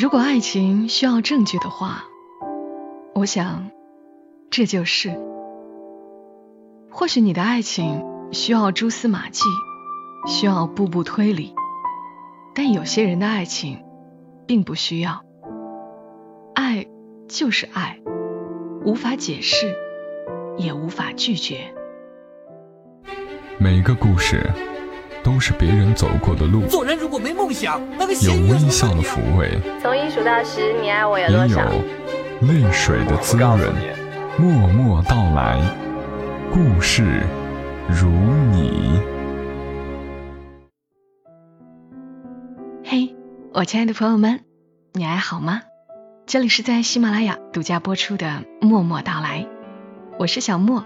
如果爱情需要证据的话，我想这就是。或许你的爱情需要蛛丝马迹，需要步步推理，但有些人的爱情并不需要。爱就是爱，无法解释，也无法拒绝。每一个故事都是别人走过的路。做人如果没梦想，那个有微笑的抚慰，从一数到十，你爱我有多少？也有泪水的滋润，默默到来，故事如你。嘿，我亲爱的朋友们，你还好吗？这里是在喜马拉雅独家播出的《默默到来》，我是小莫，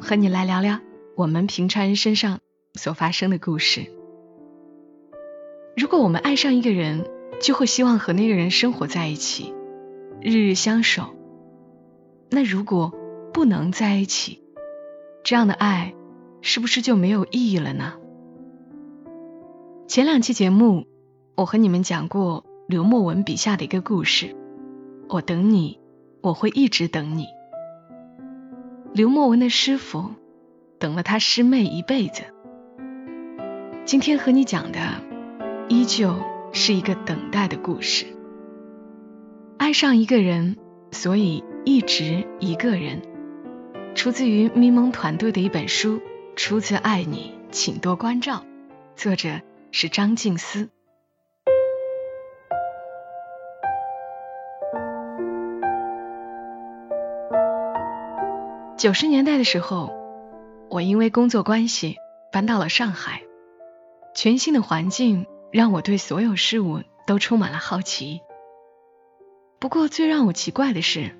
和你来聊聊。我们平常人身上所发生的故事。如果我们爱上一个人，就会希望和那个人生活在一起，日日相守。那如果不能在一起，这样的爱是不是就没有意义了呢？前两期节目，我和你们讲过刘墨文笔下的一个故事。我等你，我会一直等你。刘墨文的师傅。等了他师妹一辈子。今天和你讲的，依旧是一个等待的故事。爱上一个人，所以一直一个人。出自于咪蒙团队的一本书，《初次爱你，请多关照》，作者是张静思。九十年代的时候。我因为工作关系搬到了上海，全新的环境让我对所有事物都充满了好奇。不过最让我奇怪的是，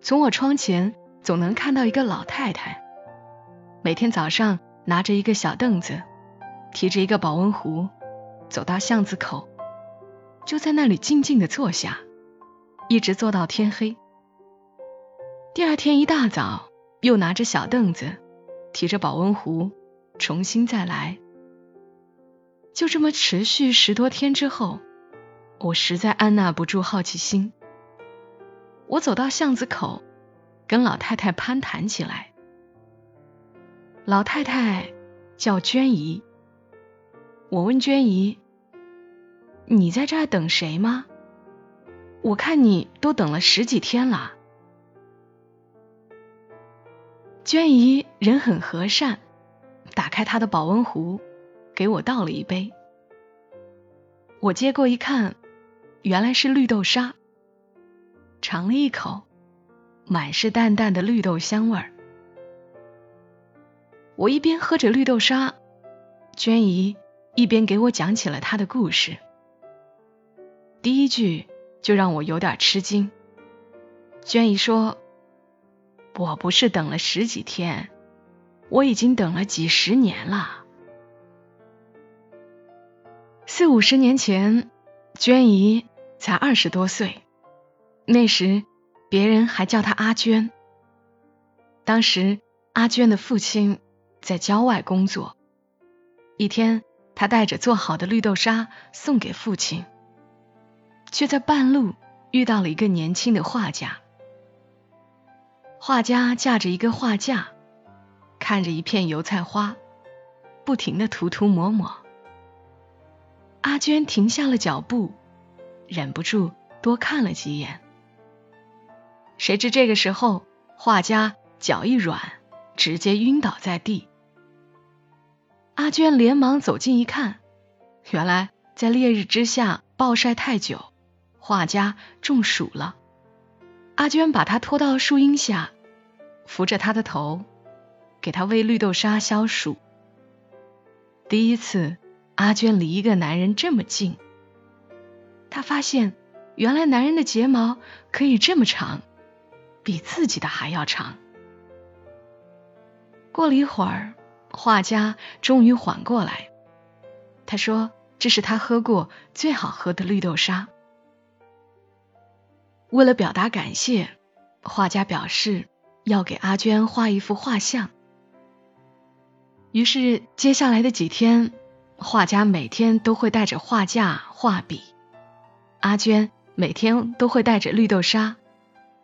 从我窗前总能看到一个老太太，每天早上拿着一个小凳子，提着一个保温壶，走到巷子口，就在那里静静的坐下，一直坐到天黑。第二天一大早，又拿着小凳子。提着保温壶，重新再来。就这么持续十多天之后，我实在按捺不住好奇心。我走到巷子口，跟老太太攀谈起来。老太太叫娟姨。我问娟姨：“你在这儿等谁吗？我看你都等了十几天了。”娟姨人很和善，打开她的保温壶，给我倒了一杯。我接过一看，原来是绿豆沙。尝了一口，满是淡淡的绿豆香味儿。我一边喝着绿豆沙，娟姨一边给我讲起了她的故事。第一句就让我有点吃惊。娟姨说。我不是等了十几天，我已经等了几十年了。四五十年前，娟姨才二十多岁，那时别人还叫她阿娟。当时阿娟的父亲在郊外工作，一天，他带着做好的绿豆沙送给父亲，却在半路遇到了一个年轻的画家。画家架着一个画架，看着一片油菜花，不停的涂涂抹抹。阿娟停下了脚步，忍不住多看了几眼。谁知这个时候，画家脚一软，直接晕倒在地。阿娟连忙走近一看，原来在烈日之下暴晒太久，画家中暑了。阿娟把他拖到树荫下，扶着他的头，给他喂绿豆沙消暑。第一次，阿娟离一个男人这么近。她发现，原来男人的睫毛可以这么长，比自己的还要长。过了一会儿，画家终于缓过来，他说：“这是他喝过最好喝的绿豆沙。”为了表达感谢，画家表示要给阿娟画一幅画像。于是接下来的几天，画家每天都会带着画架、画笔，阿娟每天都会带着绿豆沙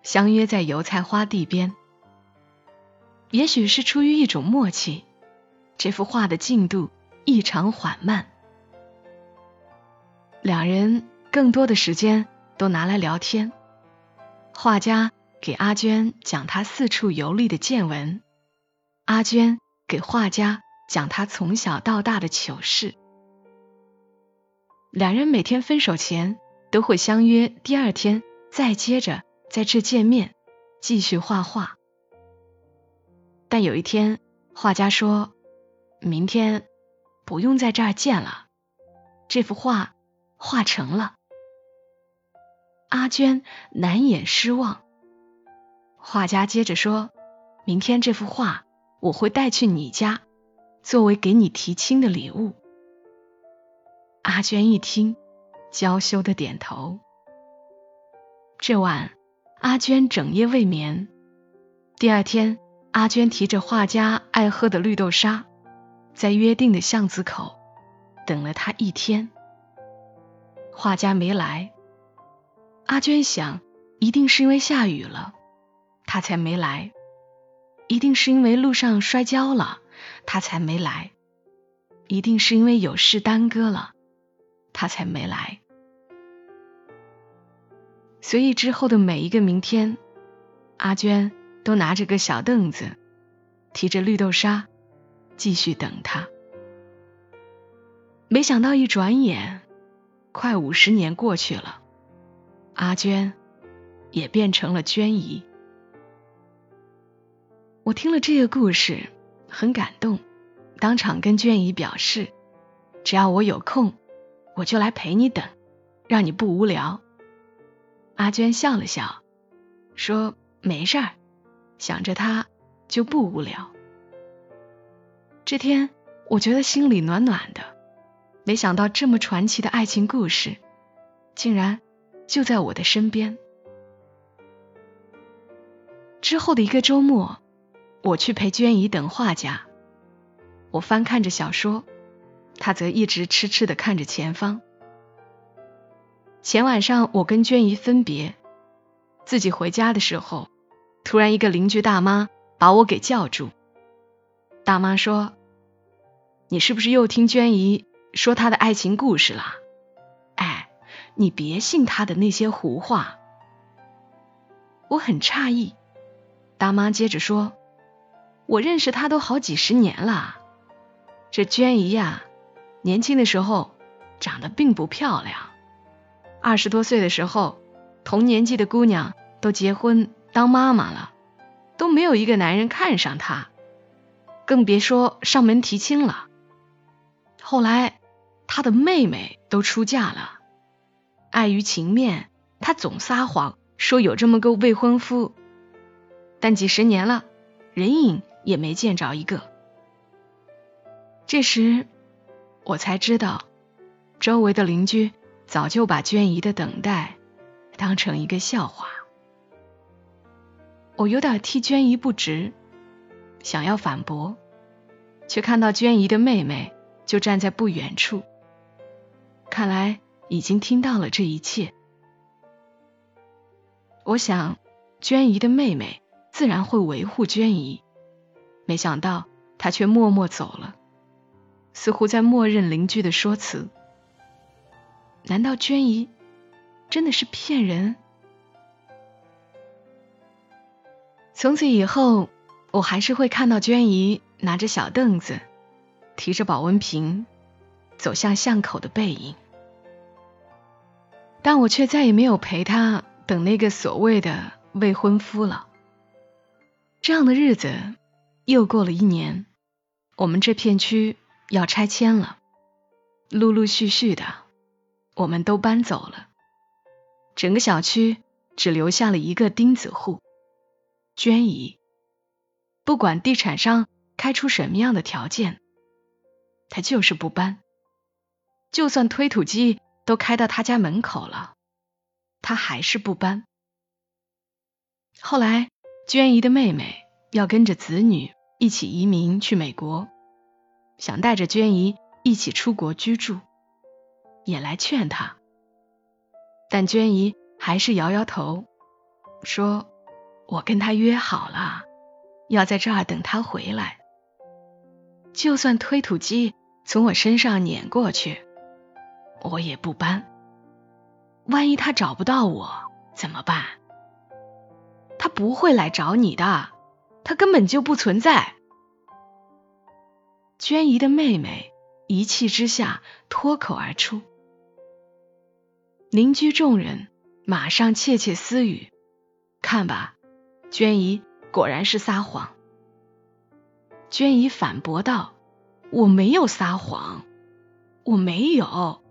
相约在油菜花地边。也许是出于一种默契，这幅画的进度异常缓慢。两人更多的时间都拿来聊天。画家给阿娟讲他四处游历的见闻，阿娟给画家讲他从小到大的糗事。两人每天分手前都会相约，第二天再接着在这见面，继续画画。但有一天，画家说：“明天不用在这儿见了，这幅画画成了。”阿娟难掩失望。画家接着说：“明天这幅画我会带去你家，作为给你提亲的礼物。”阿娟一听，娇羞的点头。这晚，阿娟整夜未眠。第二天，阿娟提着画家爱喝的绿豆沙，在约定的巷子口等了他一天。画家没来。阿娟想，一定是因为下雨了，他才没来；一定是因为路上摔跤了，他才没来；一定是因为有事耽搁了。他才没来，所以之后的每一个明天，阿娟都拿着个小凳子，提着绿豆沙，继续等他。没想到一转眼，快五十年过去了，阿娟也变成了娟姨。我听了这个故事，很感动，当场跟娟姨表示，只要我有空。我就来陪你等，让你不无聊。阿娟笑了笑，说：“没事儿，想着他就不无聊。”这天，我觉得心里暖暖的。没想到这么传奇的爱情故事，竟然就在我的身边。之后的一个周末，我去陪娟姨等画家，我翻看着小说。他则一直痴痴的看着前方。前晚上我跟娟姨分别，自己回家的时候，突然一个邻居大妈把我给叫住。大妈说：“你是不是又听娟姨说她的爱情故事了？哎，你别信她的那些胡话。”我很诧异。大妈接着说：“我认识她都好几十年了，这娟姨呀。”年轻的时候长得并不漂亮，二十多岁的时候，同年纪的姑娘都结婚当妈妈了，都没有一个男人看上她，更别说上门提亲了。后来她的妹妹都出嫁了，碍于情面，她总撒谎说有这么个未婚夫，但几十年了，人影也没见着一个。这时。我才知道，周围的邻居早就把娟姨的等待当成一个笑话。我有点替娟姨不值，想要反驳，却看到娟姨的妹妹就站在不远处，看来已经听到了这一切。我想，娟姨的妹妹自然会维护娟姨，没想到他却默默走了。似乎在默认邻居的说辞。难道娟姨真的是骗人？从此以后，我还是会看到娟姨拿着小凳子，提着保温瓶，走向巷口的背影。但我却再也没有陪她等那个所谓的未婚夫了。这样的日子又过了一年，我们这片区。要拆迁了，陆陆续续的，我们都搬走了。整个小区只留下了一个钉子户——娟姨。不管地产商开出什么样的条件，他就是不搬。就算推土机都开到他家门口了，他还是不搬。后来，娟姨的妹妹要跟着子女一起移民去美国。想带着娟姨一起出国居住，也来劝她，但娟姨还是摇摇头，说：“我跟他约好了，要在这儿等他回来。就算推土机从我身上碾过去，我也不搬。万一他找不到我怎么办？他不会来找你的，他根本就不存在。”娟姨的妹妹一气之下脱口而出。邻居众人马上窃窃私语：“看吧，娟姨果然是撒谎。”娟姨反驳道：“我没有撒谎，我没有，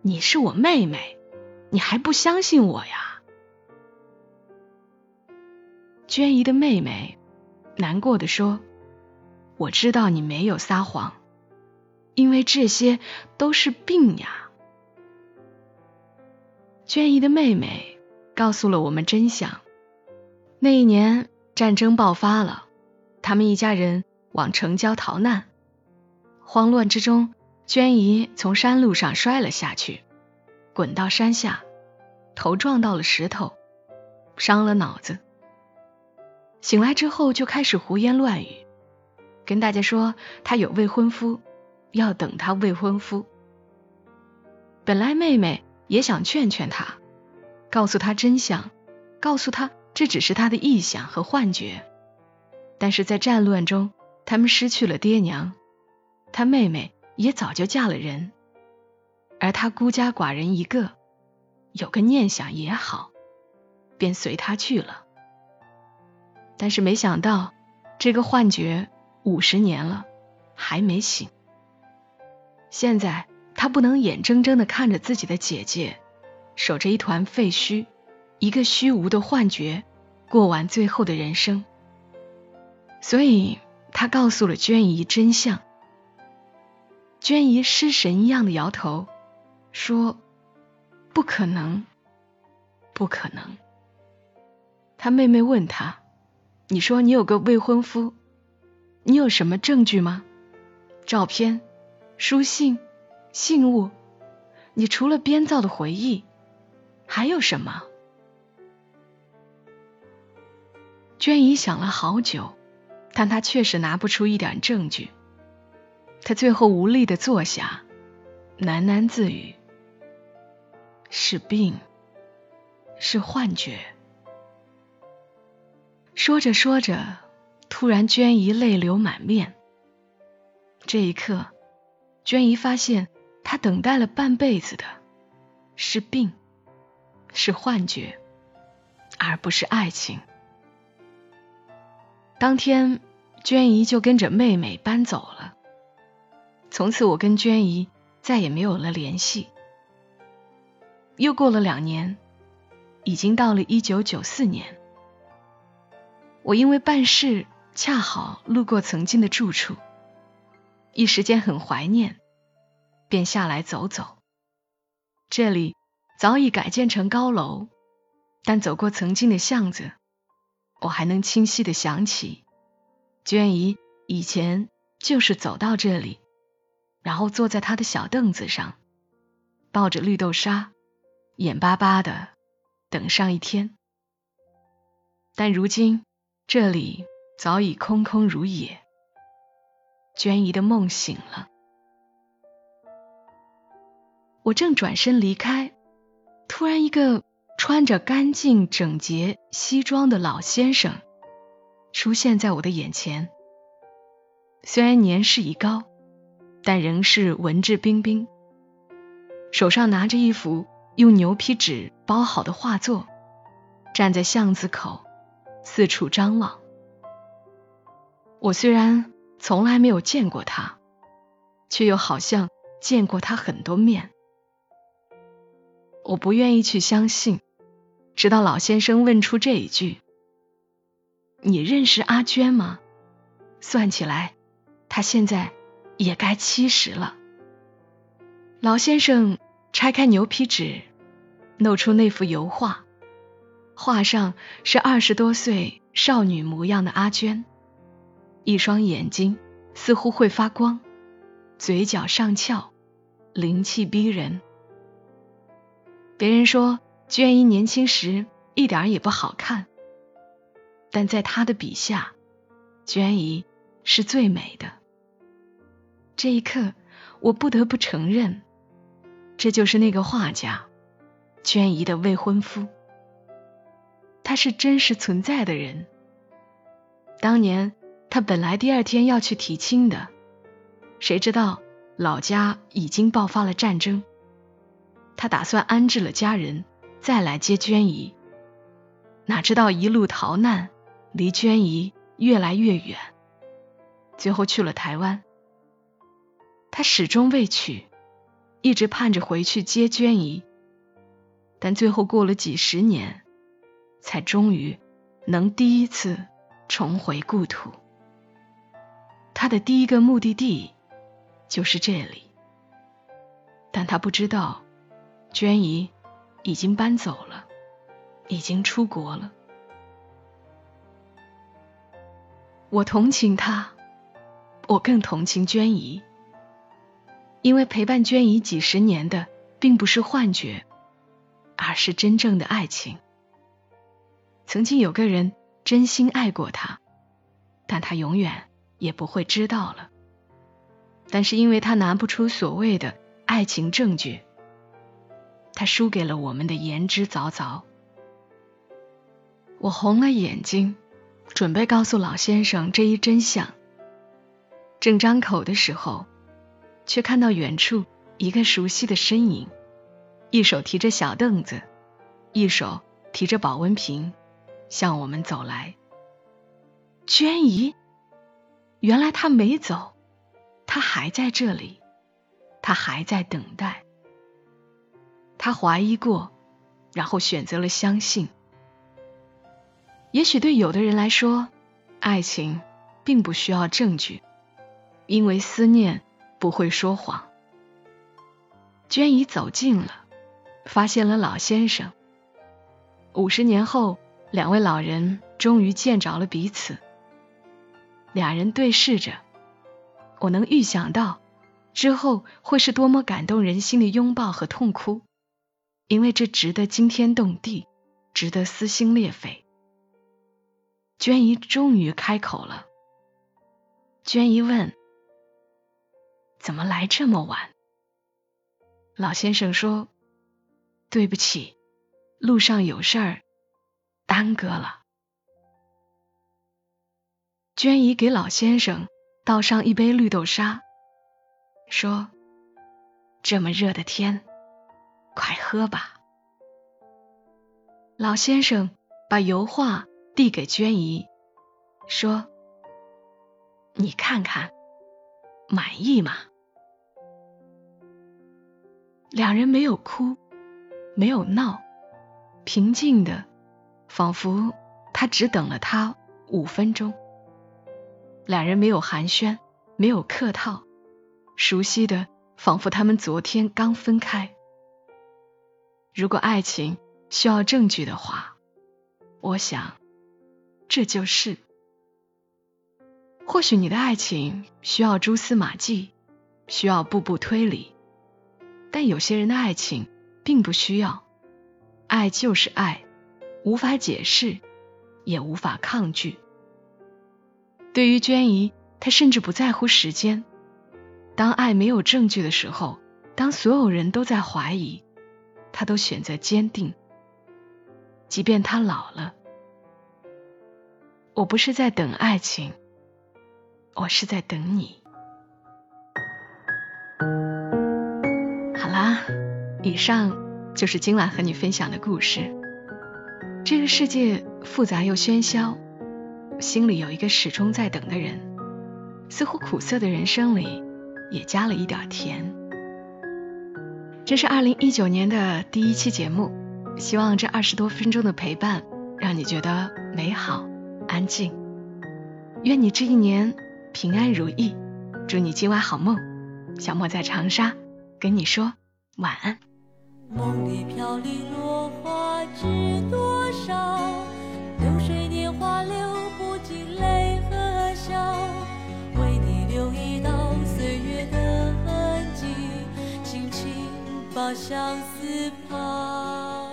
你是我妹妹，你还不相信我呀？”娟姨的妹妹难过的说：“我知道你没有撒谎，因为这些都是病呀。”娟姨的妹妹告诉了我们真相。那一年战争爆发了，他们一家人往城郊逃难。慌乱之中，娟姨从山路上摔了下去，滚到山下，头撞到了石头，伤了脑子。醒来之后就开始胡言乱语，跟大家说她有未婚夫，要等她未婚夫。本来妹妹。也想劝劝他，告诉他真相，告诉他这只是他的臆想和幻觉。但是在战乱中，他们失去了爹娘，他妹妹也早就嫁了人，而他孤家寡人一个，有个念想也好，便随他去了。但是没想到，这个幻觉五十年了还没醒。现在。他不能眼睁睁的看着自己的姐姐守着一团废墟，一个虚无的幻觉，过完最后的人生。所以他告诉了娟姨真相。娟姨失神一样的摇头，说：“不可能，不可能。”他妹妹问他：“你说你有个未婚夫，你有什么证据吗？照片、书信？”信物，你除了编造的回忆，还有什么？娟姨想了好久，但她确实拿不出一点证据。她最后无力的坐下，喃喃自语：“是病，是幻觉。”说着说着，突然娟姨泪流满面。这一刻，娟姨发现。她等待了半辈子的是病，是幻觉，而不是爱情。当天，娟姨就跟着妹妹搬走了。从此，我跟娟姨再也没有了联系。又过了两年，已经到了一九九四年。我因为办事恰好路过曾经的住处，一时间很怀念。便下来走走，这里早已改建成高楼，但走过曾经的巷子，我还能清晰的想起，娟姨以前就是走到这里，然后坐在她的小凳子上，抱着绿豆沙，眼巴巴的等上一天。但如今这里早已空空如也，娟姨的梦醒了。我正转身离开，突然一个穿着干净整洁西装的老先生出现在我的眼前。虽然年事已高，但仍是文质彬彬，手上拿着一幅用牛皮纸包好的画作，站在巷子口四处张望。我虽然从来没有见过他，却又好像见过他很多面。我不愿意去相信，直到老先生问出这一句：“你认识阿娟吗？”算起来，她现在也该七十了。老先生拆开牛皮纸，露出那幅油画，画上是二十多岁少女模样的阿娟，一双眼睛似乎会发光，嘴角上翘，灵气逼人。别人说娟姨年轻时一点也不好看，但在他的笔下，娟姨是最美的。这一刻，我不得不承认，这就是那个画家，娟姨的未婚夫。他是真实存在的人。当年他本来第二天要去提亲的，谁知道老家已经爆发了战争。他打算安置了家人，再来接娟姨。哪知道一路逃难，离娟姨越来越远，最后去了台湾。他始终未娶，一直盼着回去接娟姨，但最后过了几十年，才终于能第一次重回故土。他的第一个目的地就是这里，但他不知道。娟姨已经搬走了，已经出国了。我同情他，我更同情娟姨，因为陪伴娟姨几十年的，并不是幻觉，而是真正的爱情。曾经有个人真心爱过他，但他永远也不会知道了。但是因为他拿不出所谓的爱情证据。他输给了我们的言之凿凿。我红了眼睛，准备告诉老先生这一真相。正张口的时候，却看到远处一个熟悉的身影，一手提着小凳子，一手提着保温瓶，向我们走来。娟姨，原来她没走，她还在这里，她还在等待。他怀疑过，然后选择了相信。也许对有的人来说，爱情并不需要证据，因为思念不会说谎。娟姨走近了，发现了老先生。五十年后，两位老人终于见着了彼此。俩人对视着，我能预想到之后会是多么感动人心的拥抱和痛哭。因为这值得惊天动地，值得撕心裂肺。娟姨终于开口了。娟姨问：“怎么来这么晚？”老先生说：“对不起，路上有事儿，耽搁了。”娟姨给老先生倒上一杯绿豆沙，说：“这么热的天。”快喝吧。老先生把油画递给娟姨，说：“你看看，满意吗？”两人没有哭，没有闹，平静的，仿佛他只等了他五分钟。两人没有寒暄，没有客套，熟悉的，仿佛他们昨天刚分开。如果爱情需要证据的话，我想这就是。或许你的爱情需要蛛丝马迹，需要步步推理，但有些人的爱情并不需要。爱就是爱，无法解释，也无法抗拒。对于娟姨，她甚至不在乎时间。当爱没有证据的时候，当所有人都在怀疑。他都选择坚定，即便他老了。我不是在等爱情，我是在等你。好啦，以上就是今晚和你分享的故事。这个世界复杂又喧嚣，心里有一个始终在等的人，似乎苦涩的人生里也加了一点甜。这是二零一九年的第一期节目，希望这二十多分钟的陪伴让你觉得美好、安静。愿你这一年平安如意，祝你今晚好梦。小莫在长沙跟你说晚安。梦里飘零落花知多少？流水年华流不尽泪和笑，为你留一道岁月的痕迹。轻轻把相思抛。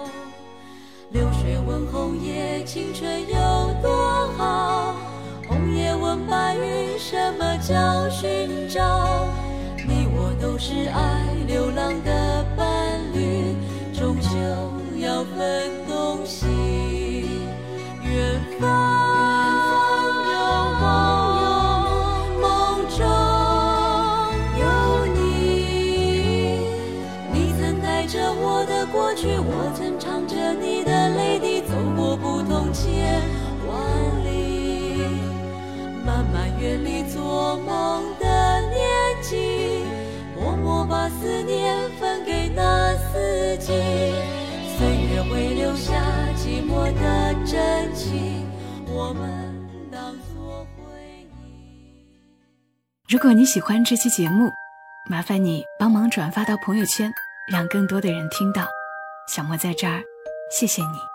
流水问红叶，青春有多好？红叶问白云，什么叫寻找？你我都是爱流浪的伴侣，终究要分的过去，我曾唱着你的泪滴，走过不同千万里。漫漫月里做梦的年纪，默默把思念分给那四季。岁月会留下寂寞的真情，我们当作回忆。如果你喜欢这期节目，麻烦你帮忙转发到朋友圈，让更多的人听到。小莫在这儿，谢谢你。